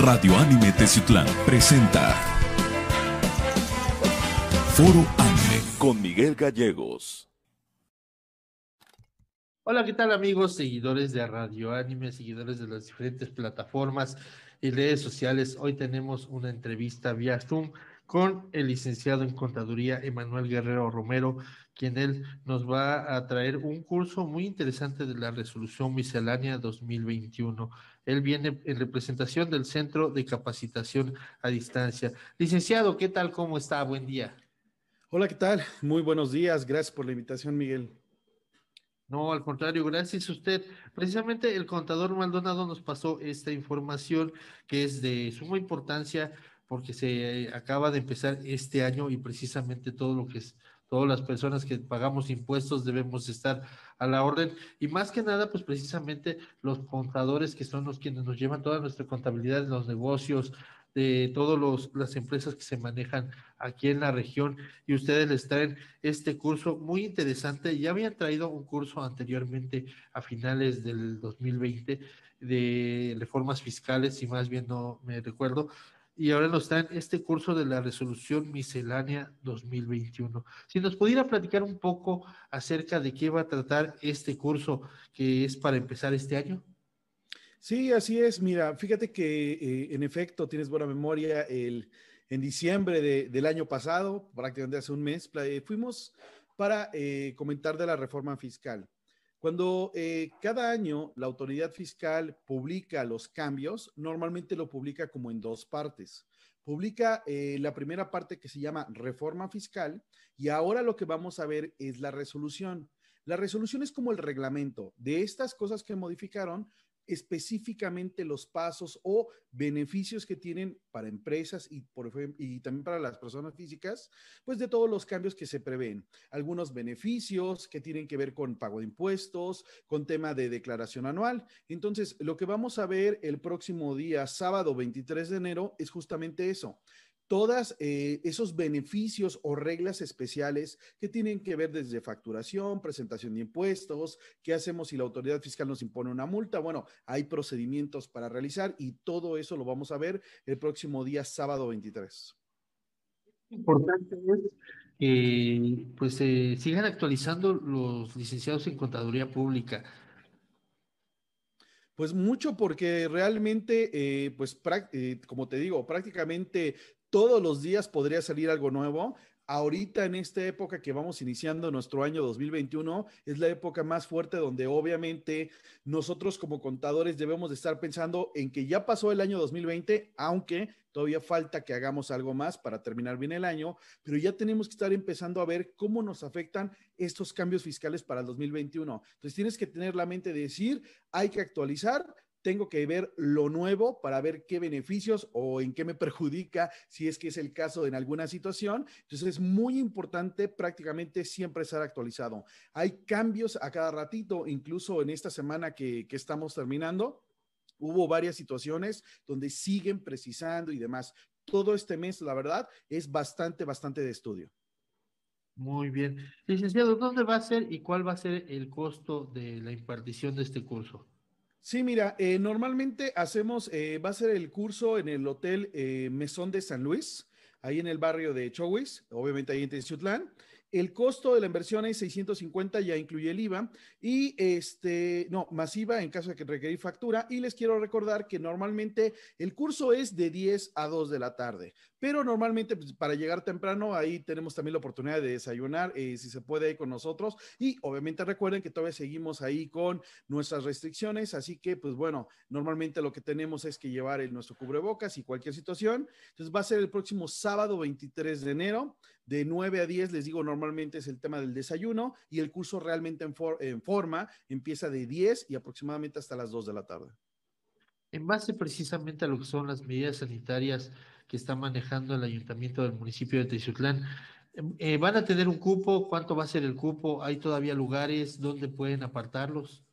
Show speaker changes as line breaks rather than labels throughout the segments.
Radio Anime Teciutlán presenta Foro Anime con Miguel Gallegos.
Hola, ¿qué tal amigos, seguidores de Radio Anime, seguidores de las diferentes plataformas y redes sociales? Hoy tenemos una entrevista vía Zoom con el licenciado en contaduría Emanuel Guerrero Romero, quien él nos va a traer un curso muy interesante de la resolución miscelánea 2021. Él viene en representación del Centro de Capacitación a Distancia. Licenciado, ¿qué tal? ¿Cómo está? Buen día.
Hola, ¿qué tal? Muy buenos días. Gracias por la invitación, Miguel.
No, al contrario, gracias a usted. Precisamente el contador Maldonado nos pasó esta información que es de suma importancia porque se acaba de empezar este año y precisamente todo lo que es, todas las personas que pagamos impuestos debemos estar a la orden. Y más que nada, pues precisamente los contadores que son los quienes nos llevan toda nuestra contabilidad de los negocios, de todas las empresas que se manejan aquí en la región. Y ustedes les traen este curso muy interesante. Ya habían traído un curso anteriormente a finales del 2020 de reformas fiscales, si más bien no me recuerdo, y ahora nos en este curso de la resolución miscelánea 2021. Si nos pudiera platicar un poco acerca de qué va a tratar este curso que es para empezar este año.
Sí, así es. Mira, fíjate que eh, en efecto tienes buena memoria. El, en diciembre del año pasado, prácticamente hace un mes, fuimos para eh, comentar de la reforma fiscal. Cuando eh, cada año la autoridad fiscal publica los cambios, normalmente lo publica como en dos partes. Publica eh, la primera parte que se llama reforma fiscal y ahora lo que vamos a ver es la resolución. La resolución es como el reglamento de estas cosas que modificaron, específicamente los pasos o beneficios que tienen para empresas y, también para las personas físicas, pues de todos los cambios que se prevén. Algunos beneficios que tienen que ver con pago de impuestos, con tema de declaración anual. Entonces, lo que vamos a ver el próximo día, sábado 23 de enero, es justamente eso todos eh, esos beneficios o reglas especiales que tienen que ver desde facturación, presentación de impuestos, qué hacemos si la autoridad fiscal nos impone una multa. Bueno, hay procedimientos para realizar y todo eso lo vamos a ver el próximo día, sábado 23.
Importante es que pues se sigan actualizando los licenciados en contaduría pública.
Pues mucho porque realmente, eh, pues eh, como te digo, prácticamente todos los días podría salir algo nuevo. Ahorita en esta época que vamos iniciando nuestro año 2021 es la época más fuerte donde obviamente nosotros como contadores debemos de estar pensando en que ya pasó el año 2020, aunque todavía falta que hagamos algo más para terminar bien el año, pero ya tenemos que estar empezando a ver cómo nos afectan estos cambios fiscales para el 2021. Entonces tienes que tener la mente de decir, hay que actualizar, tengo que ver lo nuevo para ver qué beneficios o en qué me perjudica, si es que es el caso en alguna situación. Entonces es muy importante prácticamente siempre estar actualizado. Hay cambios a cada ratito, incluso en esta semana que, que estamos terminando. Hubo varias situaciones donde siguen precisando y demás. Todo este mes, la verdad, es bastante, bastante de estudio.
Muy bien. Licenciado, ¿dónde va a ser y cuál va a ser el costo de la impartición de este curso?
Sí, mira, eh, normalmente hacemos, eh, va a ser el curso en el Hotel eh, Mesón de San Luis, ahí en el barrio de Chowis, obviamente ahí en Teciutlán. El costo de la inversión es 650, ya incluye el IVA y este, no, masiva en caso de que requerir factura. Y les quiero recordar que normalmente el curso es de 10 a 2 de la tarde, pero normalmente pues, para llegar temprano ahí tenemos también la oportunidad de desayunar, eh, si se puede, con nosotros. Y obviamente recuerden que todavía seguimos ahí con nuestras restricciones, así que pues bueno, normalmente lo que tenemos es que llevar el, nuestro cubrebocas y cualquier situación. Entonces va a ser el próximo sábado 23 de enero de 9 a 10, les digo, normalmente es el tema del desayuno y el curso realmente en, forma empieza de 10 y aproximadamente hasta las 2 de la tarde.
En base precisamente a lo que son las medidas sanitarias que está manejando el ayuntamiento del municipio de Teciutlán, em, eh, ¿van a tener un cupo? ¿Cuánto va a ser el cupo? ¿Hay todavía lugares donde pueden apartarlos?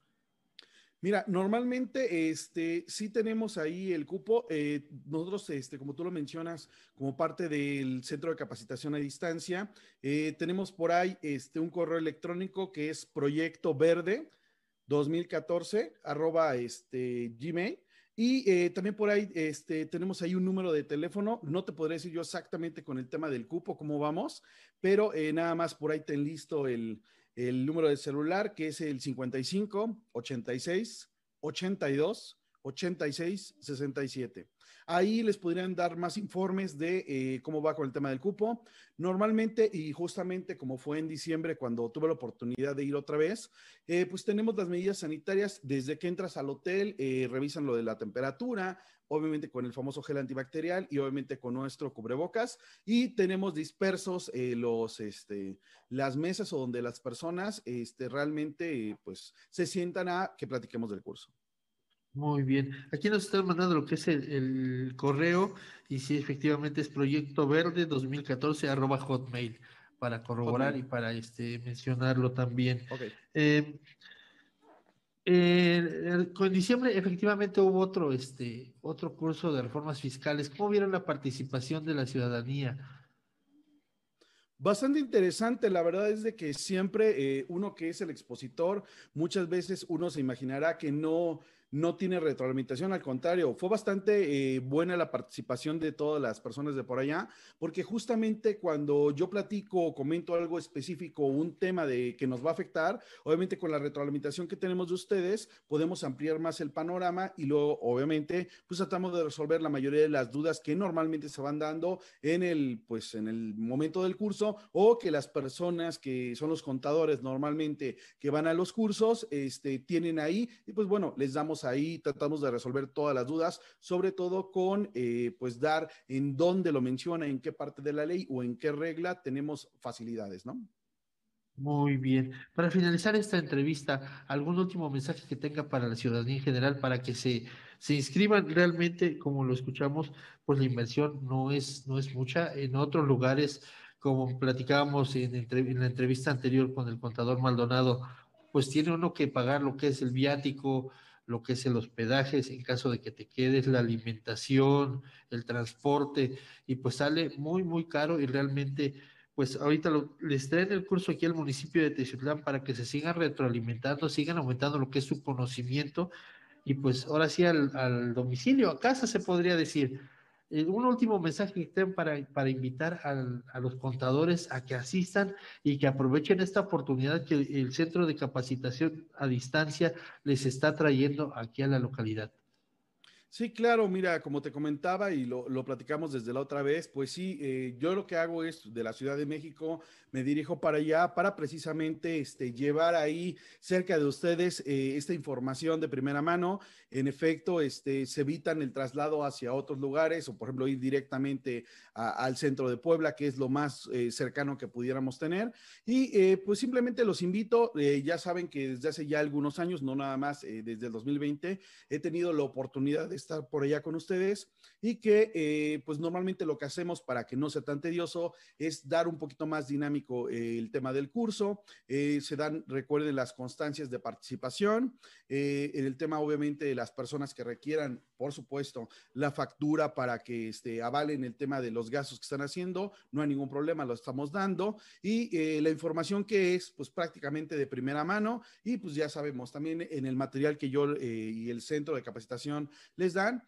Mira, normalmente este, sí tenemos ahí el cupo. Eh, nosotros, este, como tú lo mencionas, como parte del Centro de Capacitación a Distancia, eh, tenemos por ahí este, un correo electrónico que es proyecto verde 2014 arroba este, gmail. Y eh, también por ahí este, tenemos ahí un número de teléfono. No te podré decir yo exactamente con el tema del cupo cómo vamos, pero nada más por ahí ten listo el, el número de celular que es el 55 86 82 86 67. Ahí les podrían dar más informes de eh, cómo va con el tema del cupo. Normalmente, y justamente como fue en diciembre cuando tuve la oportunidad de ir otra vez, eh, pues tenemos las medidas sanitarias desde que entras al hotel, eh, revisan lo de la temperatura, obviamente con el famoso gel antibacterial y obviamente con nuestro cubrebocas y tenemos dispersos los este las mesas o donde las personas este realmente pues se sientan a que platiquemos del curso.
Muy bien. Aquí nos están mandando lo que es el, correo y si efectivamente es proyecto verde 2014 arroba hotmail para corroborar y para este mencionarlo también. Okay. Eh, en diciembre efectivamente hubo otro, este, otro curso de reformas fiscales. ¿Cómo vieron la participación de la ciudadanía?
Bastante interesante, la verdad es de que siempre eh, uno que es el expositor, muchas veces uno se imaginará que no, no tiene retroalimentación, al contrario, fue bastante eh, buena la participación de todas las personas de por allá, porque justamente cuando yo platico o comento algo específico, un tema de que nos va a afectar, obviamente con la retroalimentación que tenemos de ustedes, podemos ampliar más el panorama y luego, obviamente, pues tratamos de resolver la mayoría de las dudas que normalmente se van dando en el, pues, en el momento del curso o que las personas que son los contadores normalmente que van a los cursos, este, tienen ahí y pues bueno, les damos ahí, tratamos de resolver todas las dudas, sobre todo con eh, pues dar en dónde lo menciona, en qué parte de la ley o en qué regla tenemos facilidades, ¿no?
Muy bien. Para finalizar esta entrevista, ¿algún último mensaje que tenga para la ciudadanía en general para que se, se inscriban? Realmente, como lo escuchamos, pues la inversión no es, no es mucha. En otros lugares, como platicábamos en, en la entrevista anterior con el contador Maldonado, pues tiene uno que pagar lo que es el viático, lo que es el hospedaje, en caso de que te quedes, la alimentación, el transporte, y pues sale muy, muy caro y realmente, pues ahorita les traen el curso aquí al municipio de Teziutlán para que se sigan retroalimentando, sigan aumentando lo que es su conocimiento y pues ahora sí al, al domicilio, a casa se podría decir un último mensaje que para, para invitar a los contadores a que asistan y que aprovechen esta oportunidad que el Centro de Capacitación a Distancia les está trayendo aquí a la localidad.
Sí, claro, mira, como te comentaba y lo, platicamos desde la otra vez, pues sí, eh, yo lo que hago es de la Ciudad de México, me dirijo para allá para precisamente este, llevar ahí cerca de ustedes eh, esta información de primera mano. En efecto, este, se evitan el traslado hacia otros lugares o, por ejemplo, ir directamente al centro de Puebla, que es lo más eh, cercano que pudiéramos tener. Y pues simplemente los invito, ya saben que desde hace ya algunos años, no nada más desde el 2020, he tenido la oportunidad de estar por allá con ustedes y que eh, pues normalmente lo que hacemos para que no sea tan tedioso es dar un poquito más dinámico eh, el tema del curso. Eh, se dan, recuerden, las constancias de participación. en el tema, obviamente, de las personas que requieran, por supuesto, la factura para que este, avalen el tema de los gastos que están haciendo, no hay ningún problema, lo estamos dando. Y la información que es, pues prácticamente de primera mano. Y pues ya sabemos, también en el material que yo y el centro de capacitación les dan,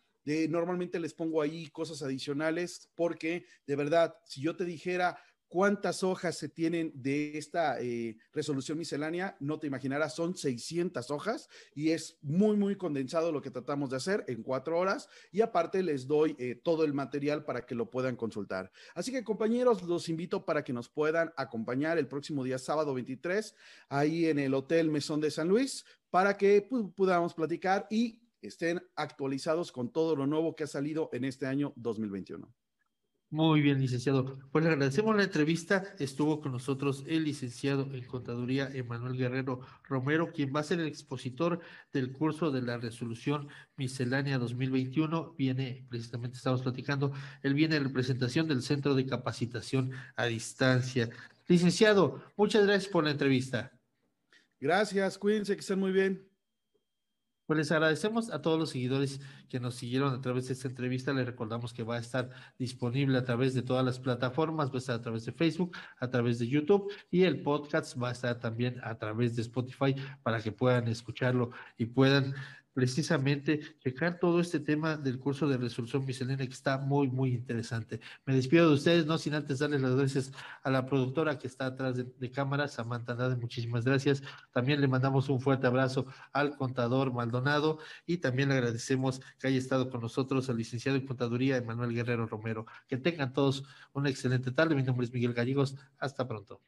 normalmente les pongo ahí cosas adicionales porque de verdad, si yo te dijera cuántas hojas se tienen de esta eh, resolución miscelánea, no te imaginarás, son 600 hojas y es muy, muy condensado lo que tratamos de hacer en cuatro horas y aparte les doy eh, todo el material para que lo puedan consultar. Así que compañeros, los invito para que nos puedan acompañar el próximo día sábado 23 ahí en el Hotel Mesón de San Luis para que pues, podamos platicar y estén actualizados con todo lo nuevo que ha salido en este año 2021.
Muy bien, licenciado. Pues le agradecemos la entrevista. Estuvo con nosotros el licenciado en Contaduría Emanuel Guerrero Romero, quien va a ser el expositor del curso de la resolución miscelánea 2021. Viene, precisamente estamos platicando, él viene en representación del Centro de Capacitación a Distancia. Licenciado, muchas gracias por la entrevista.
Gracias, cuídense, que estén muy bien.
Pues les agradecemos a todos los seguidores que nos siguieron a través de esta entrevista. Les recordamos que va a estar disponible a través de todas las plataformas, va a estar a través de Facebook, a través de YouTube y el podcast va a estar también a través de Spotify para que puedan escucharlo y puedan precisamente checar todo este tema del curso de resolución miscelánea que está muy, muy interesante. Me despido de ustedes, no sin antes darles las gracias a la productora que está atrás de, cámaras, Samantha Nade, muchísimas gracias. También le mandamos un fuerte abrazo al contador Maldonado y también le agradecemos que haya estado con nosotros al licenciado en contaduría Emanuel Guerrero Romero. Que tengan todos una excelente tarde. Mi nombre es Miguel Gallegos. Hasta pronto.